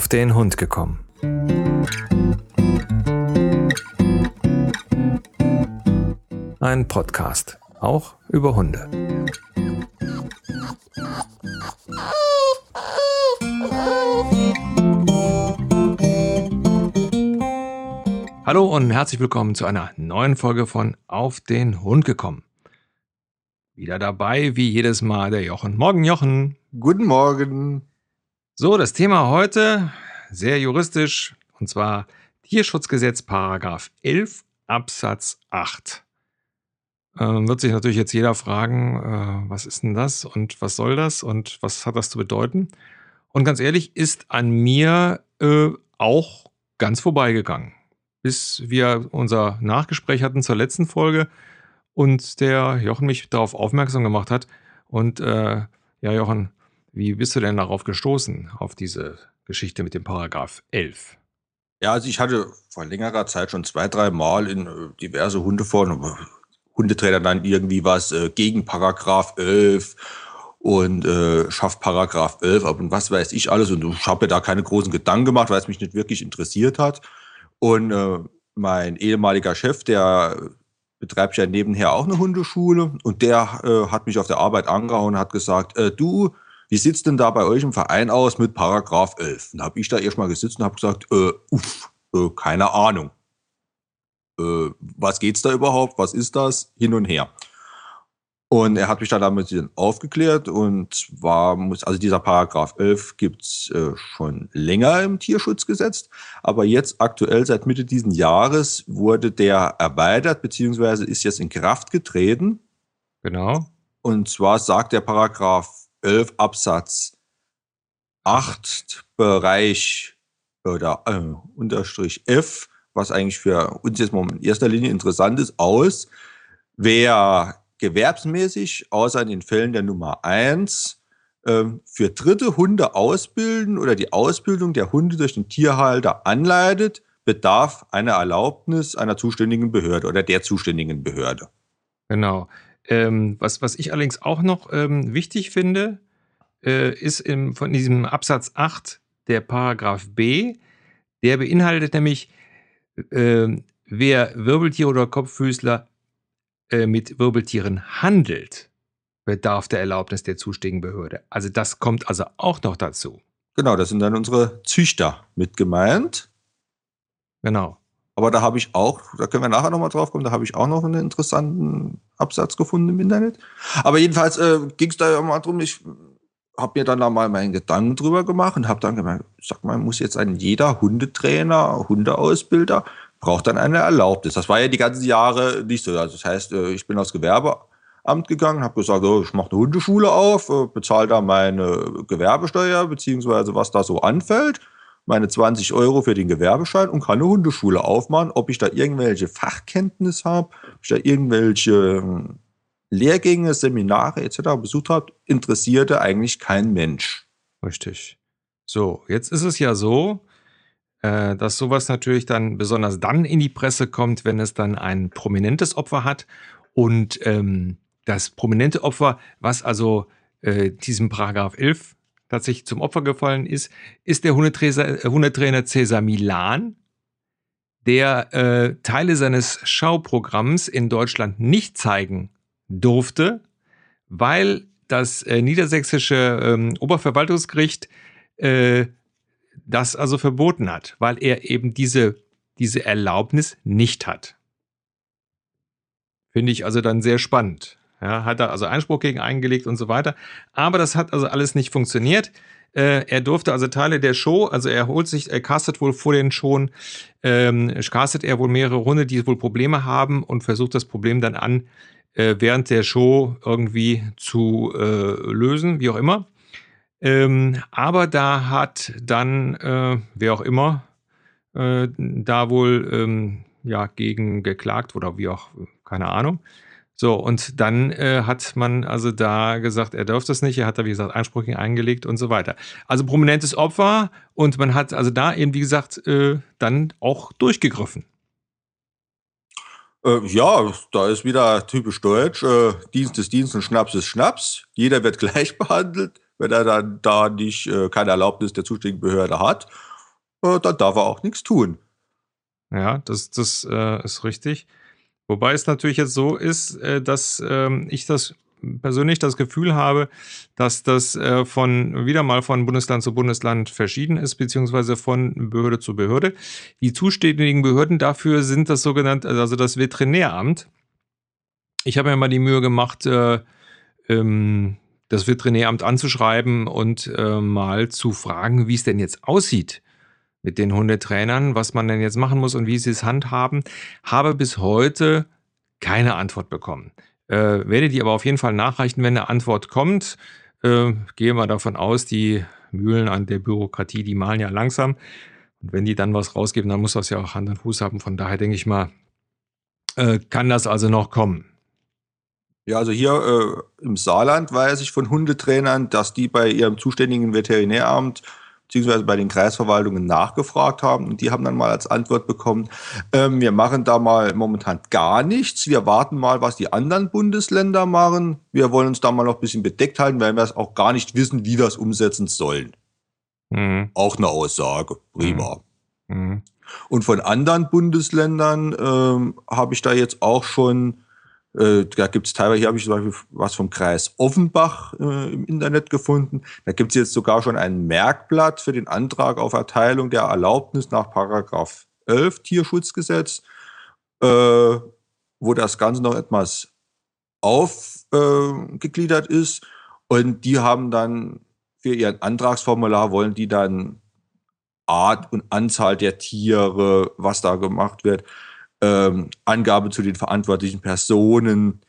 auf den Hund gekommen. Ein Podcast, auch über Hunde. Hallo und herzlich willkommen zu einer neuen Folge von Auf den Hund gekommen. Wieder dabei, wie jedes Mal, der Jochen. Morgen, Jochen. Guten Morgen. So, das Thema heute, sehr juristisch, und zwar Tierschutzgesetz Paragraph 11 Absatz 8. Ähm, wird sich natürlich jetzt jeder fragen, äh, was ist denn das und was soll das und was hat das zu bedeuten? Und ganz ehrlich, ist an mir äh, auch ganz vorbeigegangen. Bis wir unser Nachgespräch hatten zur letzten Folge und der Jochen mich darauf aufmerksam gemacht hat. Und äh, ja, Jochen, wie bist du denn darauf gestoßen, auf diese Geschichte mit dem Paragraph 11? Ja, also ich hatte vor längerer Zeit schon zwei, drei Mal in äh, diverse Hundeforen, äh, Hundetrainer dann irgendwie was äh, gegen Paragraph 11 und äh, schafft Paragraph 11 ab und was weiß ich alles. Und ich habe mir da keine großen Gedanken gemacht, weil es mich nicht wirklich interessiert hat. Und äh, mein ehemaliger Chef, der betreibt ja nebenher auch eine Hundeschule und der äh, hat mich auf der Arbeit angehauen und hat gesagt, äh, du, wie sieht's denn da bei euch im Verein aus mit Paragraph 11? Und habe ich da erstmal gesitzt und habe gesagt, äh, uff, äh, keine Ahnung. Äh, was geht's da überhaupt? Was ist das? Hin und her. Und er hat mich dann damit aufgeklärt und zwar muss, also dieser Paragraph 11 gibt's äh, schon länger im Tierschutzgesetz, aber jetzt aktuell seit Mitte diesen Jahres wurde der erweitert beziehungsweise ist jetzt in Kraft getreten. Genau. Und zwar sagt der Paragraph 11 Absatz 8 Bereich oder äh, Unterstrich F, was eigentlich für uns jetzt mal in erster Linie interessant ist, aus, wer gewerbsmäßig, außer in den Fällen der Nummer 1, äh, für dritte Hunde ausbilden oder die Ausbildung der Hunde durch den Tierhalter anleitet, bedarf einer Erlaubnis einer zuständigen Behörde oder der zuständigen Behörde. Genau. Ähm, was, was ich allerdings auch noch ähm, wichtig finde, äh, ist im, von diesem Absatz 8 der Paragraph B, der beinhaltet nämlich, äh, wer Wirbeltier oder Kopffüßler äh, mit Wirbeltieren handelt, bedarf der Erlaubnis der zuständigen Behörde. Also das kommt also auch noch dazu. Genau, das sind dann unsere Züchter mit gemeint. Genau. Aber da habe ich auch, da können wir nachher nochmal drauf kommen, da habe ich auch noch einen interessanten Absatz gefunden im Internet. Aber jedenfalls äh, ging es da ja mal drum, ich habe mir dann da mal meinen Gedanken drüber gemacht und habe dann gemerkt, sag mal, muss jetzt ein jeder Hundetrainer, Hundeausbilder, braucht dann eine Erlaubnis. Das war ja die ganzen Jahre nicht so. Also das heißt, äh, ich bin aufs Gewerbeamt gegangen, habe gesagt, oh, ich mache eine Hundeschule auf, äh, bezahle da meine Gewerbesteuer, beziehungsweise was da so anfällt meine 20 Euro für den Gewerbeschein und kann eine Hundeschule aufmachen. Ob ich da irgendwelche Fachkenntnis habe, ob ich da irgendwelche hm, Lehrgänge, Seminare etc. besucht habe, interessierte eigentlich kein Mensch. Richtig. So, jetzt ist es ja so, äh, dass sowas natürlich dann besonders dann in die Presse kommt, wenn es dann ein prominentes Opfer hat. Und ähm, das prominente Opfer, was also äh, diesem Paragraph 11 tatsächlich zum Opfer gefallen ist, ist der Hundetrainer, äh, Hundetrainer Cesar Milan, der äh, Teile seines Schauprogramms in Deutschland nicht zeigen durfte, weil das äh, niedersächsische ähm, Oberverwaltungsgericht äh, das also verboten hat, weil er eben diese, diese Erlaubnis nicht hat. Finde ich also dann sehr spannend. Ja, hat er also Einspruch gegen eingelegt und so weiter. Aber das hat also alles nicht funktioniert. Äh, er durfte also Teile der Show, also er holt sich, er castet wohl vor den Showen, ähm, castet er wohl mehrere Runde, die wohl Probleme haben und versucht das Problem dann an, äh, während der Show irgendwie zu äh, lösen, wie auch immer. Ähm, aber da hat dann, äh, wer auch immer, äh, da wohl ähm, ja gegen geklagt oder wie auch, keine Ahnung. So, und dann äh, hat man also da gesagt, er dürfte es nicht, er hat da, wie gesagt, Einspruch eingelegt und so weiter. Also prominentes Opfer und man hat also da eben, wie gesagt, äh, dann auch durchgegriffen. Äh, ja, da ist wieder typisch deutsch. Äh, Dienst ist Dienst und Schnaps ist Schnaps. Jeder wird gleich behandelt, wenn er dann da nicht äh, keine Erlaubnis der zuständigen Behörde hat. äh, dann darf er auch nichts tun. Ja, das, das ist richtig. Wobei es natürlich jetzt so ist, äh, dass ähm, ich das persönlich das Gefühl habe, dass das äh, von wieder mal von Bundesland zu Bundesland verschieden ist, beziehungsweise von Behörde zu Behörde. Die zuständigen Behörden dafür sind das sogenannte, also das Veterinäramt. Ich habe mir mal die Mühe gemacht, äh, ähm, das Veterinäramt anzuschreiben und mal zu fragen, wie es denn jetzt aussieht mit den Hundetrainern, was man denn jetzt machen muss und wie sie es handhaben. Habe bis heute keine Antwort bekommen. Äh, werde die aber auf jeden Fall nachreichen, wenn eine Antwort kommt. Äh, gehe mal davon aus, die Mühlen an der Bürokratie, die malen ja langsam. Und wenn die dann was rausgeben, dann muss das ja auch Hand und Fuß haben. Von daher denke ich mal, äh, kann das also noch kommen. Ja, also hier äh, im Saarland weiß ich von Hundetrainern, dass die bei ihrem zuständigen Veterinäramt beziehungsweise bei den Kreisverwaltungen nachgefragt haben und die haben dann mal als Antwort bekommen, ähm, wir machen da mal momentan gar nichts, wir warten mal, was die anderen Bundesländer machen, wir wollen uns da mal noch ein bisschen bedeckt halten, weil wir es auch gar nicht wissen, wie wir es umsetzen sollen. Mhm. Auch eine Aussage, prima. Mhm. mhm. Und von anderen Bundesländern ähm, habe ich da jetzt auch schon äh, da gibt es teilweise, hier habe ich zum Beispiel was vom Kreis Offenbach äh, im Internet gefunden. Da gibt es jetzt sogar schon ein Merkblatt für den Antrag auf Erteilung der Erlaubnis nach Paragraph 11 Tierschutzgesetz, äh, wo das Ganze noch etwas aufgegliedert ist. Und die haben dann für ihren Antragsformular wollen die dann Art und Anzahl der Tiere, was da gemacht wird, ähm, Angabe zu den verantwortlichen Personen,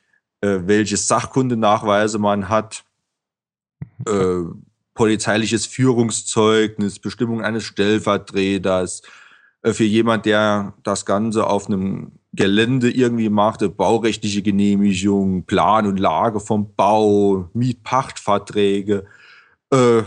äh, welche Sachkundenachweise man hat, äh, polizeiliches Führungszeugnis, Bestimmung eines Stellvertreters, äh, für jemand, der das Ganze auf einem Gelände irgendwie machte, baurechtliche Genehmigung, Plan und Lage vom Bau, Mietpachtverträge, äh,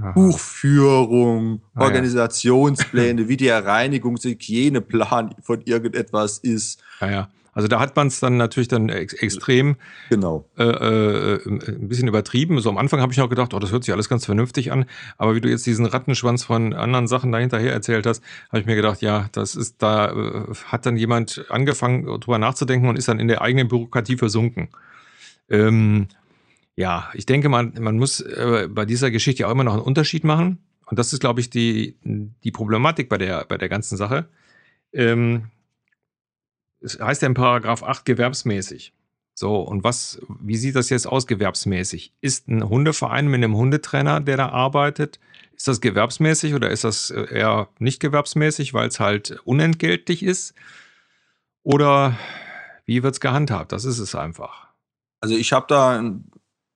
Aha. Buchführung, ah, Organisationspläne, ja. wie der Reinigungshygieneplan von irgendetwas ist. Ja, ja. Also da hat man es dann natürlich dann ex extrem genau. Äh, äh, ein bisschen übertrieben. So am Anfang habe ich auch gedacht, oh, das hört sich alles ganz vernünftig an. Aber wie du jetzt diesen Rattenschwanz von anderen Sachen dahinterher erzählt hast, habe ich mir gedacht, ja, das ist, da äh, hat dann jemand angefangen, drüber nachzudenken und ist dann in der eigenen Bürokratie versunken. Ähm, ja, ich denke, man, man muss äh, bei dieser Geschichte auch immer noch einen Unterschied machen. Und das ist, glaube ich, die, die Problematik bei der, bei der ganzen Sache. Ähm, es heißt ja in Paragraph 8 gewerbsmäßig. So, und was, wie sieht das jetzt aus gewerbsmäßig? Ist ein Hundeverein mit einem Hundetrainer, der da arbeitet, ist das gewerbsmäßig oder ist das äh, eher nicht gewerbsmäßig, weil es halt unentgeltlich ist? Oder wie wird es gehandhabt? Das ist es einfach. Also ich habe da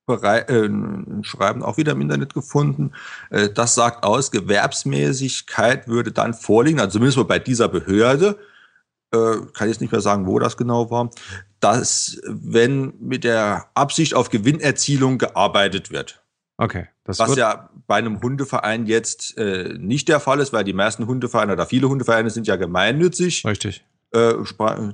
Schreiben auch wieder im Internet gefunden. Äh, das sagt aus, Gewerbsmäßigkeit würde dann vorliegen, also zumindest mal bei dieser Behörde, äh, kann jetzt nicht mehr sagen, wo das genau war, dass wenn mit der Absicht auf Gewinnerzielung gearbeitet wird. Okay. Das was ja bei einem Hundeverein jetzt äh, nicht der Fall ist, weil die meisten Hundevereine oder viele Hundevereine sind ja gemeinnützig. Richtig. Äh,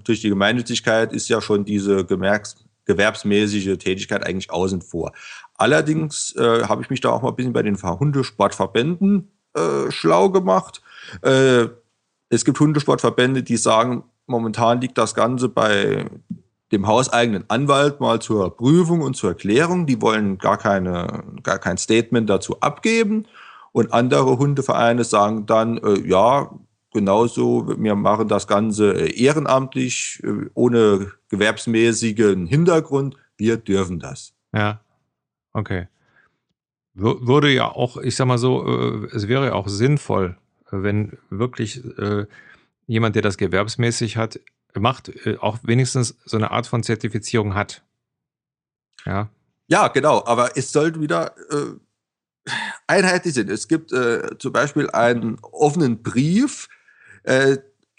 durch die Gemeinnützigkeit ist ja schon diese Gemerks gewerbsmäßige Tätigkeit eigentlich außen vor. Allerdings äh, habe ich mich da auch mal ein bisschen bei den Hundesportverbänden äh, schlau gemacht. Äh, es gibt Hundesportverbände, die sagen, momentan liegt das Ganze bei dem hauseigenen Anwalt mal zur Prüfung und zur Erklärung. Die wollen gar, keine, gar kein Statement dazu abgeben. Und andere Hundevereine sagen dann, äh, ja, genauso, wir machen das Ganze äh, ehrenamtlich, äh, ohne gewerbsmäßigen Hintergrund. Wir dürfen das. Ja, okay. Würde ja auch, ich sag mal so, äh, es wäre ja auch sinnvoll, wenn wirklich jemand, der das gewerbsmäßig hat, macht, auch wenigstens so eine Art von Zertifizierung hat. Ja. Ja, genau, aber es sollte wieder äh, einheitlich sein. Es gibt äh, zum Beispiel einen offenen Brief äh,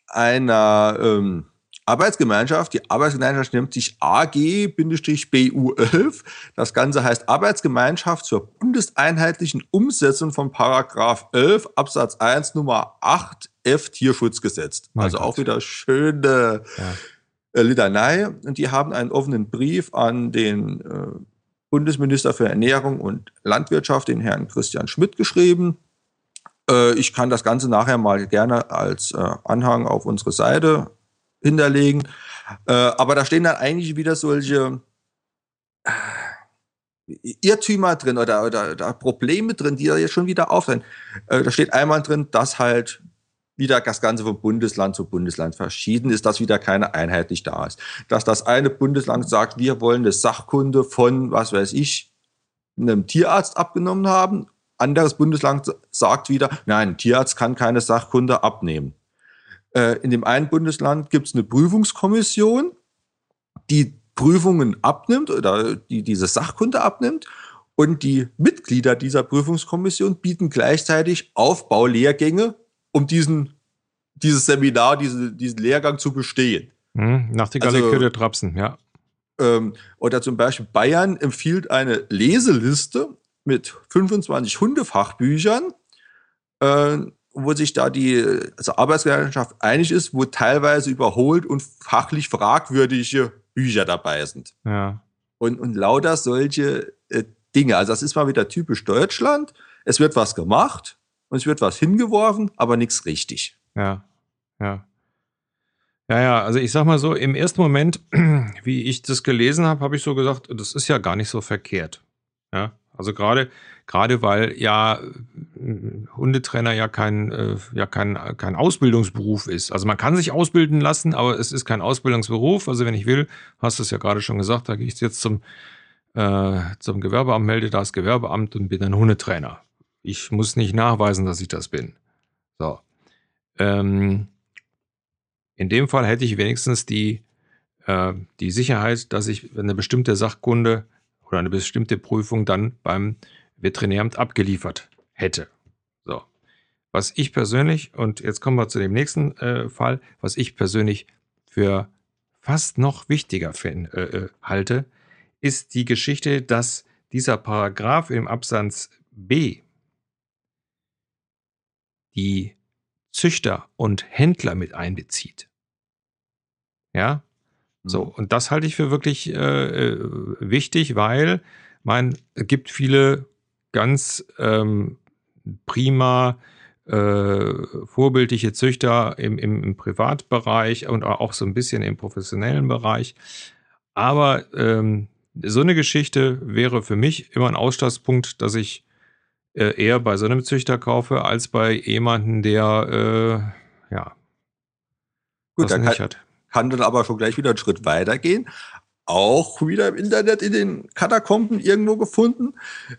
einer ähm, Arbeitsgemeinschaft. Die Arbeitsgemeinschaft nennt sich AG-BU11. Das Ganze heißt Arbeitsgemeinschaft zur bundeseinheitlichen Umsetzung von Paragraph 11 Absatz 1 Nummer 8 F Tierschutzgesetz. Mein also Gott. auch wieder schöne ja. Äh, Litanei. Und die haben einen offenen Brief an den äh, Bundesminister für Ernährung und Landwirtschaft, den Herrn Christian Schmidt, geschrieben. Äh, ich kann das Ganze nachher mal gerne als äh, Anhang auf unsere Seite hinterlegen. Äh, aber da stehen dann eigentlich wieder solche Irrtümer drin oder, oder, oder, Probleme drin, die da jetzt schon wieder auftauchen. Äh, da steht einmal drin, dass halt wieder das Ganze von Bundesland zu Bundesland verschieden ist, dass wieder keine Einheitlich da ist. Dass das eine Bundesland sagt, wir wollen eine Sachkunde von, was weiß ich, einem Tierarzt abgenommen haben. Anderes Bundesland sagt wieder, nein, ein Tierarzt kann keine Sachkunde abnehmen. Äh, in dem einen Bundesland gibt es eine Prüfungskommission, die Prüfungen abnimmt oder die diese Sachkunde abnimmt. Und die Mitglieder dieser Prüfungskommission bieten gleichzeitig Aufbaulehrgänge, um diesen, dieses Seminar, diese, diesen Lehrgang zu bestehen. Hm, nach der also, Köder Trapsen, ja. Ähm, oder zum Beispiel Bayern empfiehlt eine Leseliste mit 25 Hundefachbüchern, äh, wo sich da die also Arbeitsgemeinschaft einig ist, wo teilweise überholt und fachlich fragwürdige Bücher dabei sind. Ja. Und, und lauter solche äh, Dinge. Also das ist mal wieder typisch Deutschland. Es wird was gemacht und es wird was hingeworfen, aber nichts richtig. Ja, ja. Ja, ja, also ich sag mal so, im ersten Moment, wie ich das gelesen habe, habe ich so gesagt, das ist ja gar nicht so verkehrt. Ja, also gerade gerade weil ja Hundetrainer ja kein äh, ja kein kein Ausbildungsberuf ist. Also man kann sich ausbilden lassen, aber es ist kein Ausbildungsberuf. Also wenn ich will, hast du es ja gerade schon gesagt, da gehe ich jetzt zum äh, zum Gewerbeamt, melde das Gewerbeamt und bin ein Hundetrainer. Ich muss nicht nachweisen, dass ich das bin. So. Ähm, in dem Fall hätte ich wenigstens die, äh, die Sicherheit, dass ich eine bestimmte Sachkunde oder eine bestimmte Prüfung dann beim Veterinäramt abgeliefert hätte. So. Was ich persönlich, und jetzt kommen wir zu dem nächsten äh, Fall, was ich persönlich für fast noch wichtiger find, äh, äh, halte, ist die Geschichte, dass dieser Paragraph im Absatz B die Züchter und Händler mit einbezieht. Ja, so, mhm. und das halte ich für wirklich äh, äh, wichtig, weil man es gibt viele ganz ähm, prima äh, vorbildliche Züchter im, im, im, Privatbereich und auch so ein bisschen im professionellen Bereich. Aber ähm, so eine Geschichte wäre für mich immer ein Ausschlusspunkt, dass ich äh, eher bei so einem Züchter kaufe, als bei jemandem, der äh, ja Gut, das nicht kann, hat kann dann aber schon gleich wieder einen Schritt weiter gehen. Auch wieder im Internet in den Katakomben irgendwo gefunden.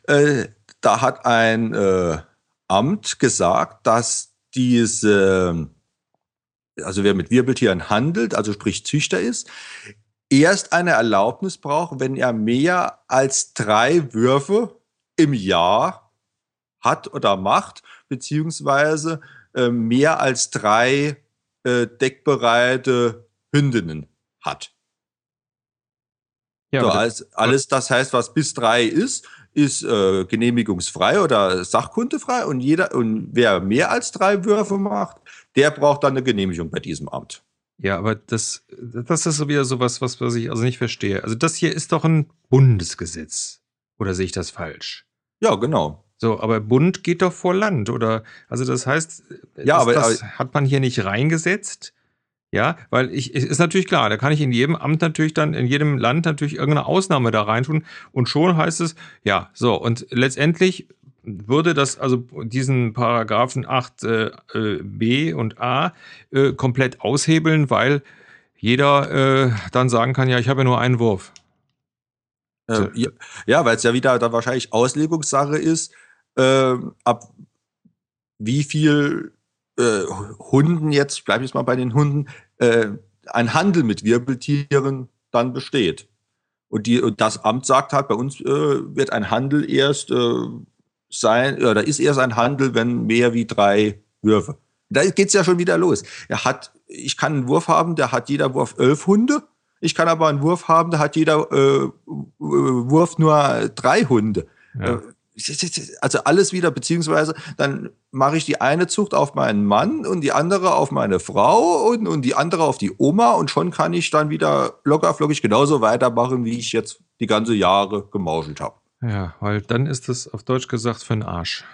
Äh, da hat ein äh, Amt gesagt, dass diese, also wer mit Wirbeltieren handelt, also sprich Züchter ist, erst eine Erlaubnis braucht, wenn er mehr als drei Würfe im Jahr hat oder macht, beziehungsweise äh, mehr als drei äh, deckbereite Hündinnen hat. Ja, so, alles, alles das heißt, was bis drei ist, ist äh, genehmigungsfrei oder sachkundefrei und jeder und wer mehr als drei Würfe macht, der braucht dann eine Genehmigung bei diesem Amt. Ja, aber das, das ist so wieder sowas, was, was ich also nicht verstehe. Also das hier ist doch ein Bundesgesetz. Oder sehe ich das falsch? Ja, genau. So, aber Bund geht doch vor Land, oder? Also das heißt, ja, das, aber, das hat man hier nicht reingesetzt. Ja, weil ich, ist natürlich klar, da kann ich in jedem Amt natürlich dann, in jedem Land natürlich irgendeine Ausnahme da reintun und schon heißt es, ja, so, und letztendlich würde das also diesen Paragraphen 8 äh, äh, b und a äh, komplett aushebeln, weil jeder äh, dann sagen kann, ja, ich habe ja nur einen Wurf. So. ja, ja weil es ja wieder dann wahrscheinlich Auslegungssache ist, ähm, ab wie viel äh, Hunden jetzt, ich bleibe jetzt mal bei den Hunden, äh, ein Handel mit Wirbeltieren dann besteht. Und, die, und das Amt sagt halt, bei uns äh, wird ein Handel erst äh, sein, oder ist erst ein Handel, wenn mehr wie drei Würfe. Da geht's ja schon wieder los. Er hat, ich kann einen Wurf haben, da hat jeder Wurf elf Hunde. Ich kann aber einen Wurf haben, da hat jeder äh, Wurf nur drei Hunde. Ja. Also alles wieder, beziehungsweise dann mache ich die eine Zucht auf meinen Mann und die andere auf meine Frau und, und die andere auf die Oma und schon kann ich dann wieder lockerflockig genauso weitermachen, wie ich jetzt die ganze Jahre gemauschelt habe. Ja, weil dann ist es auf Deutsch gesagt für den Arsch.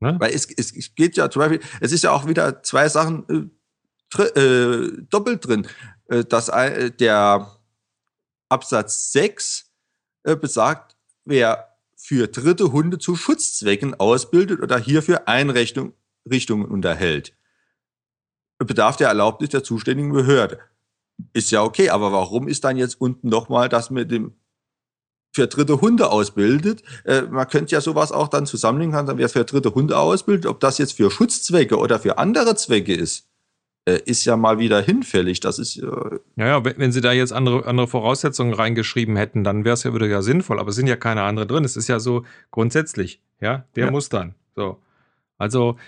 Ne? Weil es, es, es geht ja zum Beispiel, es ist ja auch wieder zwei Sachen äh, äh, doppelt drin. Äh, dass äh, der Absatz 6 äh, besagt, wer für dritte Hunde zu Schutzzwecken ausbildet oder hierfür Einrichtungen unterhält, bedarf der Erlaubnis der zuständigen Behörde. Ist ja okay, aber warum ist dann jetzt unten nochmal das mit dem für dritte Hunde ausbildet. Äh, man könnte ja sowas auch dann zusammenlegen, kann, wer für dritte Hunde ausbildet, ob das jetzt für Schutzzwecke oder für andere Zwecke ist, ist ja mal wieder hinfällig. Das ist äh ja, ja, wenn Sie da jetzt andere, andere Voraussetzungen reingeschrieben hätten, dann wäre es ja wieder ja sinnvoll. Aber es sind ja keine andere drin. Es ist ja so grundsätzlich. Ja, der ja. muss dann. So, also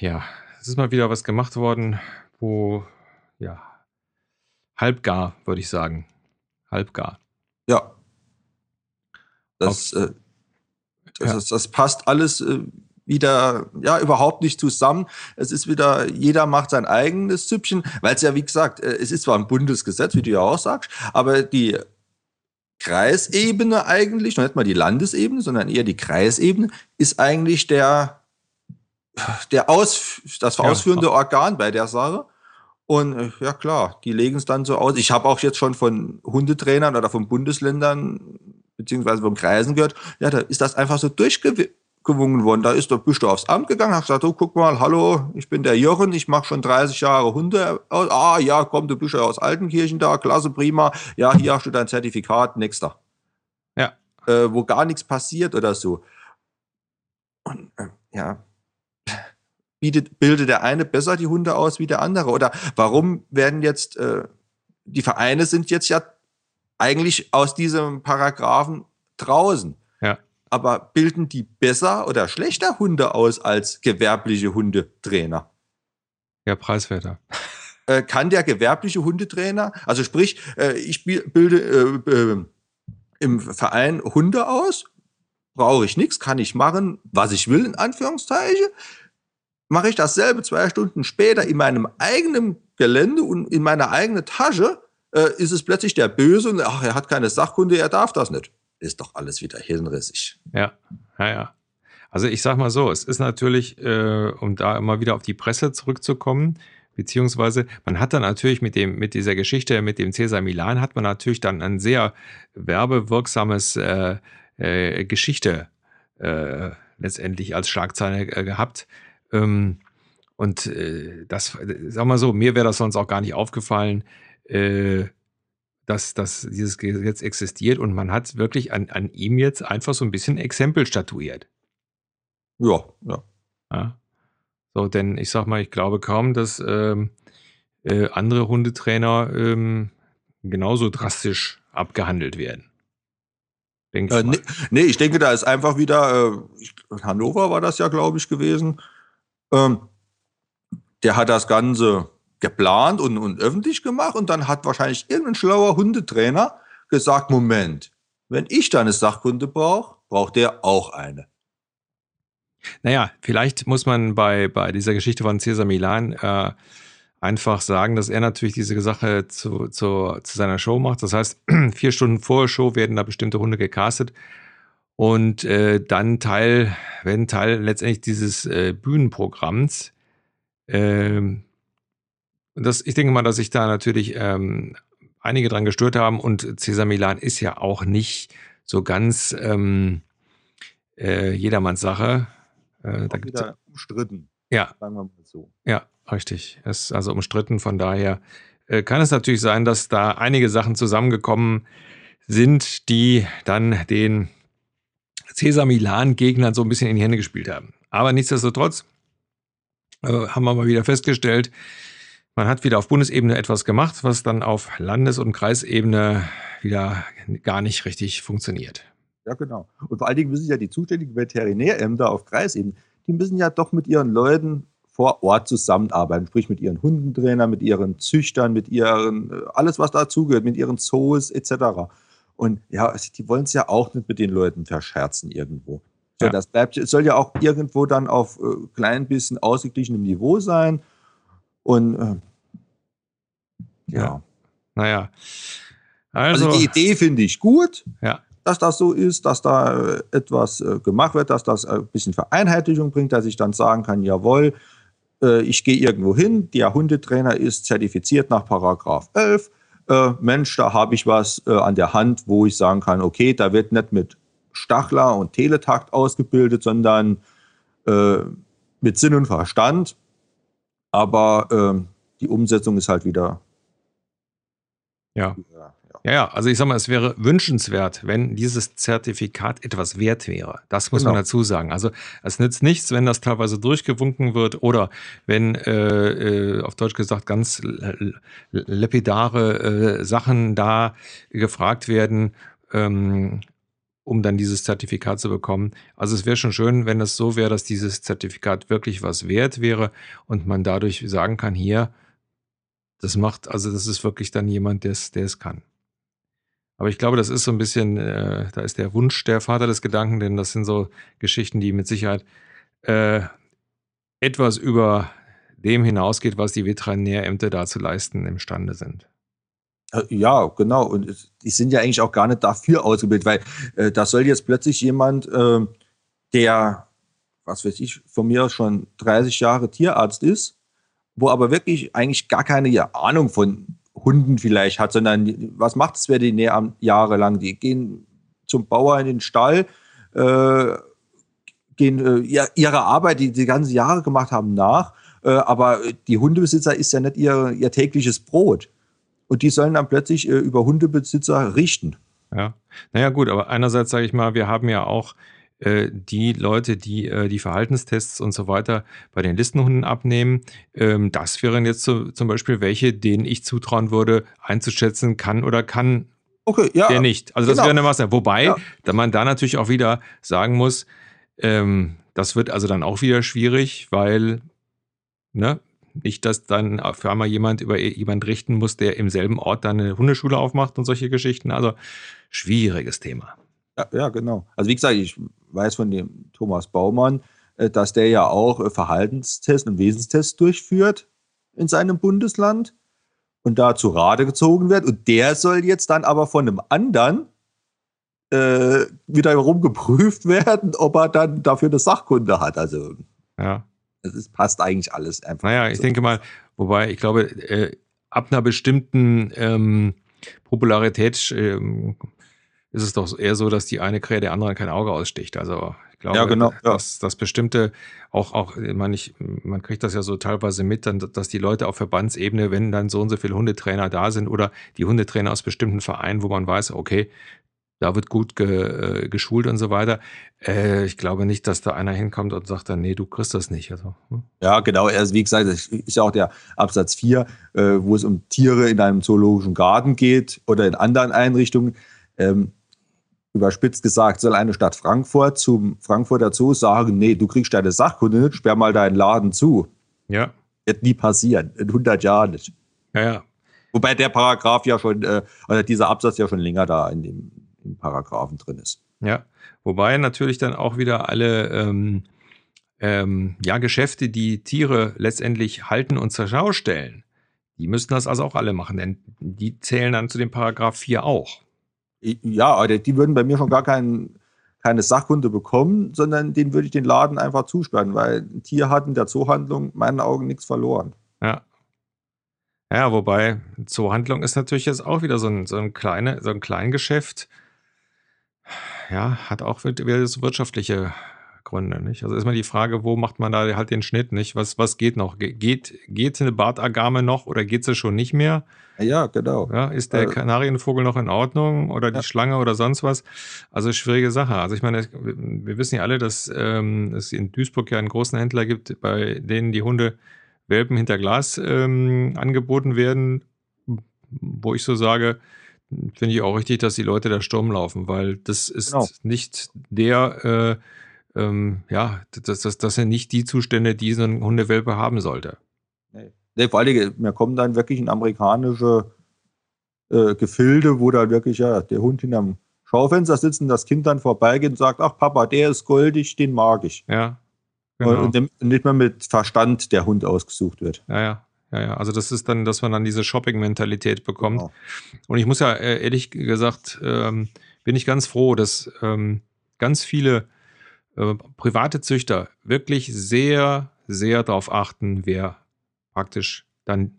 ja, es ist mal wieder was gemacht worden, wo ja halbgar, würde ich sagen halbgar. Ja. Das, äh, das, ja. das, passt alles äh, wieder, ja, überhaupt nicht zusammen. Es ist wieder, jeder macht sein eigenes Süppchen, weil es ja, wie gesagt, äh, es ist zwar ein Bundesgesetz, wie du ja auch sagst, aber die Kreisebene eigentlich, noch nicht mal die Landesebene, sondern eher die Kreisebene, ist eigentlich der, der Aus, das ausführende Organ bei der Sache. Und äh, ja klar, die legen es dann so aus. Ich habe auch jetzt schon von Hundetrainern oder von Bundesländern beziehungsweise von Kreisen gehört, ja, da ist das einfach so durchgewungen worden. Da ist der bist du aufs Amt gegangen, hast gesagt, oh, guck mal, hallo, ich bin der Jochen, ich mache schon 30 Jahre Hunde. Ah ja, komm, du bist ja aus Altenkirchen da, klasse, prima. Ja, hier hast du dein Zertifikat, nächster. Ja. Äh, wo gar nichts passiert oder so. Und äh, ja, bietet, bildet der eine besser die Hunde aus wie der andere? Oder warum werden jetzt, äh, die Vereine sind jetzt ja eigentlich aus diesem Paragraphen draußen. Aber bilden die besser oder schlechter Hunde aus als gewerbliche Hundetrainer? Ja, preiswerter. Äh, kann der gewerbliche Hundetrainer, also sprich, äh, ich bilde äh, äh, im Verein Hunde aus, brauche ich nichts, kann ich machen, was ich will, in Anführungszeichen mache ich dasselbe zwei Stunden später in meinem eigenen Gelände und in meiner eigenen Tasche, äh, ist es plötzlich der Böse und ach, er hat keine Sachkunde, er darf das nicht. Ist doch alles wieder hirnrissig. Ja, ja, ja. Also ich sag mal so, es ist natürlich, äh, um da immer wieder auf die Presse zurückzukommen, beziehungsweise man hat dann natürlich mit dem mit dieser Geschichte mit dem Cäsar Milan hat man natürlich dann ein sehr werbewirksames äh, äh, Geschichte äh, letztendlich als Schlagzeile äh, gehabt. Ähm, und äh, das, sag mal so, mir wäre das sonst auch gar nicht aufgefallen, äh, dass, dass dieses Gesetz existiert und man hat wirklich an, an ihm jetzt einfach so ein bisschen Exempel statuiert. Ja, ja. ja. So, denn ich sag mal, ich glaube kaum, dass ähm, äh, andere Hundetrainer ähm, genauso drastisch abgehandelt werden. Denk äh, nee, nee, ich denke, da ist einfach wieder, äh, Hannover war das ja, glaube ich, gewesen. Ähm, der hat das Ganze geplant und, und öffentlich gemacht und dann hat wahrscheinlich irgendein schlauer Hundetrainer gesagt, Moment, wenn ich da eine Sachkunde brauche, braucht der auch eine. Naja, vielleicht muss man bei, bei dieser Geschichte von Cesar Milan äh, einfach sagen, dass er natürlich diese Sache zu, zu, zu seiner Show macht. Das heißt, vier Stunden vor der Show werden da bestimmte Hunde gecastet und äh, dann Teil, wenn Teil letztendlich dieses äh, Bühnenprogramms. Ähm, das, ich denke mal, dass sich da natürlich ähm, einige dran gestört haben und Cesar Milan ist ja auch nicht so ganz ähm, äh, jedermanns Sache. Äh, da gibt's, umstritten. Ja. Sagen wir mal so. Ja, richtig. Es ist also umstritten. Von daher äh, kann es natürlich sein, dass da einige Sachen zusammengekommen sind, die dann den Cesar Milan-Gegnern so ein bisschen in die Hände gespielt haben. Aber nichtsdestotrotz äh, haben wir mal wieder festgestellt, man hat wieder auf Bundesebene etwas gemacht, was dann auf Landes- und Kreisebene wieder gar nicht richtig funktioniert. Ja, genau. Und vor allen Dingen müssen ja die zuständigen Veterinärämter auf Kreisebene, die müssen ja doch mit ihren Leuten vor Ort zusammenarbeiten, sprich mit ihren Hundentrainern, mit ihren Züchtern, mit ihren, äh, alles was dazugehört, mit ihren Zoos etc. Und ja, also die wollen es ja auch nicht mit den Leuten verscherzen irgendwo. So, ja. das bleibt, es soll ja auch irgendwo dann auf äh, klein bisschen ausgeglichenem Niveau sein. Und äh, ja. ja. Naja. Also, also die Idee finde ich gut. Ja. dass das so ist, dass da äh, etwas äh, gemacht wird, dass das ein bisschen Vereinheitlichung bringt, dass ich dann sagen kann, jawohl, äh, ich gehe irgendwo hin, der Hundetrainer ist zertifiziert nach Paragraph 11. Äh, Mensch, da habe ich was äh, an der Hand, wo ich sagen kann, okay, da wird nicht mit Stachler und Teletakt ausgebildet, sondern äh, mit Sinn und Verstand. Aber ähm, die Umsetzung ist halt wieder. Ja. ja. Ja, ja, also ich sag mal, es wäre wünschenswert, wenn dieses Zertifikat etwas wert wäre. Das muss genau. man dazu sagen. Also es nützt nichts, wenn das teilweise durchgewunken wird oder wenn äh, äh, auf Deutsch gesagt ganz lepidare äh, Sachen da gefragt werden, ähm, um dann dieses Zertifikat zu bekommen. Also es wäre schon schön, wenn es so wäre, dass dieses Zertifikat wirklich was wert wäre und man dadurch sagen kann, hier, das macht, also das ist wirklich dann jemand, der es kann. Aber ich glaube, das ist so ein bisschen, äh, da ist der Wunsch der Vater des Gedanken, denn das sind so Geschichten, die mit Sicherheit äh, etwas über dem hinausgeht, was die Veterinärämter da zu leisten imstande sind. Äh, ja, genau. Und die sind ja eigentlich auch gar nicht dafür ausgebildet, weil äh, da soll jetzt plötzlich jemand, äh, der, was weiß ich, von mir schon 30 Jahre Tierarzt ist, wo aber wirklich eigentlich gar keine Ahnung von Hunden vielleicht hat, sondern was macht das Veterinär jahrelang? Die gehen zum Bauer in den Stall, äh, gehen äh, ihrer Arbeit, die die ganzen Jahre gemacht haben, nach. Äh, aber die Hundebesitzer ist ja nicht ihr, ihr tägliches Brot. Und die sollen dann plötzlich äh, über Hundebesitzer richten. Ja, naja gut, aber einerseits sage ich mal, wir haben ja auch die Leute, die äh, die Verhaltenstests und so weiter bei den Listenhunden abnehmen. Ähm, das wären jetzt so, zum Beispiel welche, denen ich zutrauen würde, einzuschätzen, kann oder kann okay, ja, der nicht. Also das genau. wäre eine Masse. Wobei ja. da man da natürlich auch wieder sagen muss, ähm, das wird also dann auch wieder schwierig, weil ne, nicht, dass dann für einmal jemand über jemand richten muss, der im selben Ort dann eine Hundeschule aufmacht und solche Geschichten. Also schwieriges Thema. Ja, ja, genau. Also wie gesagt, ich weiß von dem Thomas Baumann, äh, dass der ja auch äh, Verhaltenstests und Wesenstests durchführt in seinem Bundesland und da zu Rate gezogen wird. Und der soll jetzt dann aber von einem anderen äh, wiederum geprüft werden, ob er dann dafür eine Sachkunde hat. Also ja. es passt eigentlich alles einfach. Naja, ich so. denke mal, wobei ich glaube, äh, ab einer bestimmten ähm, Popularität ähm, ist es doch eher so, dass die eine Krähe der anderen kein Auge aussticht. Also ich glaube, ja, genau, ja. Dass, dass bestimmte, auch, auch man, ich, man kriegt das ja so teilweise mit, dann, dass die Leute auf Verbandsebene, wenn dann so und so viele Hundetrainer da sind oder die Hundetrainer aus bestimmten Vereinen, wo man weiß, okay, da wird gut ge, äh, geschult und so weiter. Äh, ich glaube nicht, dass da einer hinkommt und sagt dann, nee, du kriegst das nicht. Also, hm? Ja, genau. Also, wie gesagt, das ist ja auch der Absatz 4, äh, wo es um Tiere in einem zoologischen Garten geht oder in anderen Einrichtungen. Ähm, überspitzt gesagt, soll eine Stadt Frankfurt zum Frankfurter Zoo sagen, nee, du kriegst deine Sachkunde nicht, sperr mal deinen Laden zu. Ja. Wird nie passieren, in 100 Jahren nicht. Ja, ja. Wobei der Paragraph ja schon, äh, oder dieser Absatz ja schon länger da in dem, im Paragraphen drin ist. Ja, wobei natürlich dann auch wieder alle ähm, ähm, ja, Geschäfte, die Tiere letztendlich halten und zur Schau stellen, die müssen das also auch alle machen, denn die zählen dann zu dem Paragraph 4 auch. Ja, die würden bei mir schon gar kein, keine Sachkunde bekommen, sondern denen würde ich den Laden einfach zusperren, weil ein Tier hat in der Zoohandlung in meinen Augen nichts verloren. Ja. Ja, wobei Zoohandlung ist natürlich jetzt auch wieder so ein, so ein, kleine, so ein Kleingeschäft. Ja, hat auch wieder so wirtschaftliche Gründe, nicht? Also erstmal die Frage, wo macht man da halt den Schnitt, nicht? Was, was geht noch? Geht, geht eine Bartagame noch oder geht sie schon nicht mehr? Ja, genau. Ja, ist der Kanarienvogel noch in Ordnung oder die ja. Schlange oder sonst was? Also schwierige Sache. Also ich meine, wir wissen ja alle, dass ähm, es in Duisburg ja einen großen Händler gibt, bei denen die Hunde Welpen hinter Glas ähm, angeboten werden, wo ich so sage, finde ich auch richtig, dass die Leute da Sturm laufen, weil das ist genau. nicht der äh, ähm, ja, das, das, das sind nicht die Zustände, die so ein Hundewelpe haben sollte. Nee. nee vor allem, wir kommen dann wirklich in amerikanische äh, Gefilde, wo dann wirklich ja, der Hund hinterm Schaufenster sitzt und das Kind dann vorbeigeht und sagt, ach Papa, der ist goldig, den mag ich. Ja. Genau. Und nicht mehr mit Verstand der Hund ausgesucht wird. Ja, ja. Ja, ja, also das ist dann, dass man dann diese Shopping-Mentalität bekommt. Genau. Und ich muss ja äh, ehrlich gesagt ähm, bin ich ganz froh, dass ähm, ganz viele äh, private Züchter wirklich sehr, sehr darauf achten, wer praktisch dann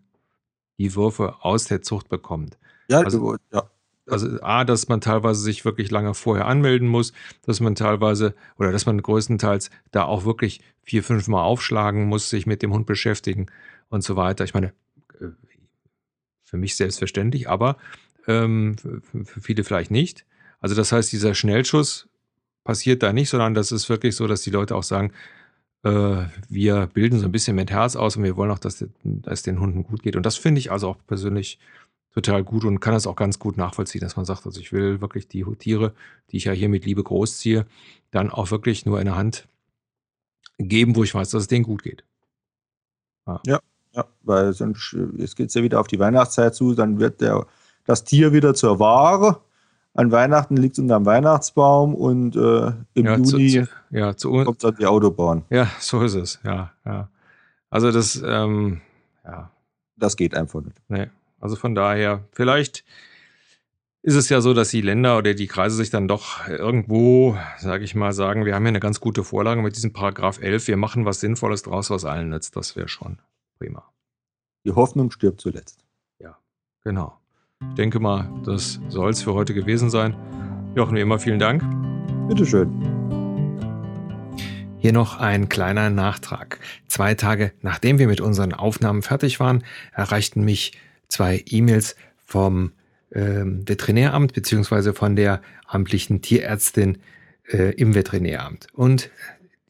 die Würfe aus der Zucht bekommt. Ja, also, ja. Also A, dass man teilweise sich wirklich lange vorher anmelden muss, dass man teilweise oder dass man größtenteils da auch wirklich vier, fünf Mal aufschlagen muss, sich mit dem Hund beschäftigen und so weiter. Ich meine, äh, für mich selbstverständlich, aber ähm, für viele vielleicht nicht. Also das heißt, dieser Schnellschuss passiert da nicht, sondern das ist wirklich so, dass die Leute auch sagen, äh, wir bilden so ein bisschen mit Herz aus und wir wollen auch, dass es den Hunden gut geht. Und das finde ich also auch persönlich total gut und kann das auch ganz gut nachvollziehen, dass man sagt, also ich will wirklich die Tiere, die ich ja hier mit Liebe großziehe, dann auch wirklich nur in der Hand geben, wo ich weiß, dass es denen gut geht. Ja, ja, ja weil sonst, jetzt geht es ja wieder auf die Weihnachtszeit zu, dann wird der, das Tier wieder zur Ware an Weihnachten liegt es unterm Weihnachtsbaum und äh, im ja, Juni zu, ja, zu, kommt dann die Autobahn. Ja, so ist es, ja, ja. Also das, ähm, ja. Das geht einfach nicht. Nee. Also von daher, vielleicht ist es ja so, dass die Länder oder die Kreise sich dann doch irgendwo, sage ich mal, sagen, wir haben hier eine ganz gute Vorlage mit diesem Paragraph 11, wir machen was Sinnvolles draus, was allen nützt. Das wäre schon prima. Die Hoffnung stirbt zuletzt. Ja, genau. Ich denke mal, das soll es für heute gewesen sein. Jochen, wie immer, vielen Dank. Bitteschön. Hier noch ein kleiner Nachtrag. Zwei Tage nachdem wir mit unseren Aufnahmen fertig waren, erreichten mich zwei E-Mails vom ähm, Veterinäramt beziehungsweise von der amtlichen Tierärztin äh, im Veterinäramt. Und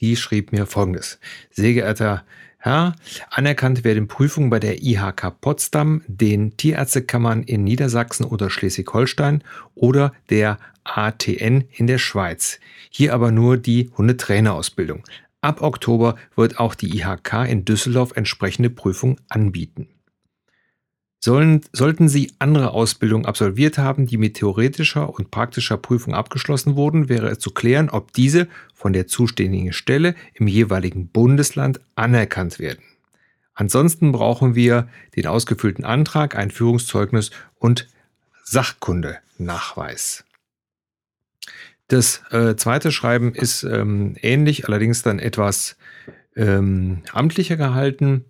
die schrieb mir folgendes. Sehr geehrter ja, anerkannt werden Prüfungen bei der IHK Potsdam, den Tierärztekammern in Niedersachsen oder Schleswig-Holstein oder der ATN in der Schweiz. Hier aber nur die Hundetrainerausbildung. Ab Oktober wird auch die IHK in Düsseldorf entsprechende Prüfungen anbieten. Sollen, sollten Sie andere Ausbildungen absolviert haben, die mit theoretischer und praktischer Prüfung abgeschlossen wurden, wäre es zu klären, ob diese von der zuständigen Stelle im jeweiligen Bundesland anerkannt werden. Ansonsten brauchen wir den ausgefüllten Antrag, ein Führungszeugnis und Sachkundenachweis. Das äh, zweite Schreiben ist ähm, ähnlich, allerdings dann etwas ähm, amtlicher gehalten.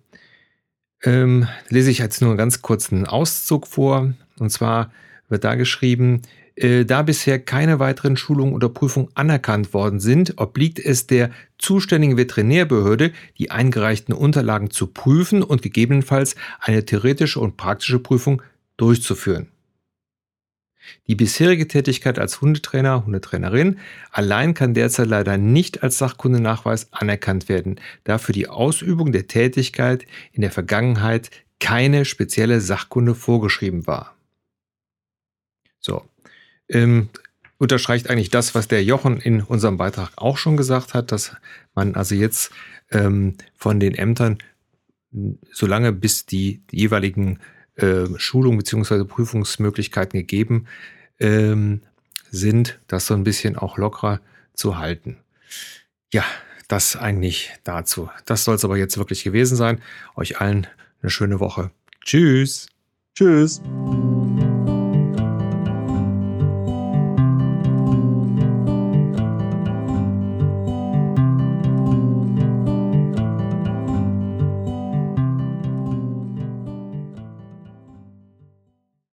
Ähm, lese ich jetzt nur einen ganz kurzen Auszug vor. Und zwar wird da geschrieben, äh, da bisher keine weiteren Schulungen oder Prüfungen anerkannt worden sind, obliegt es der zuständigen Veterinärbehörde, die eingereichten Unterlagen zu prüfen und gegebenenfalls eine theoretische und praktische Prüfung durchzuführen. Die bisherige Tätigkeit als Hundetrainer, Hundetrainerin allein kann derzeit leider nicht als Sachkundenachweis anerkannt werden, da für die Ausübung der Tätigkeit in der Vergangenheit keine spezielle Sachkunde vorgeschrieben war. So, ähm, unterstreicht eigentlich das, was der Jochen in unserem Beitrag auch schon gesagt hat, dass man also jetzt ähm, von den Ämtern, solange bis die, die jeweiligen äh, Schulung bzw. Prüfungsmöglichkeiten gegeben ähm, sind, das so ein bisschen auch lockerer zu halten. Ja, das eigentlich dazu. Das soll es aber jetzt wirklich gewesen sein. Euch allen eine schöne Woche. Tschüss. Tschüss.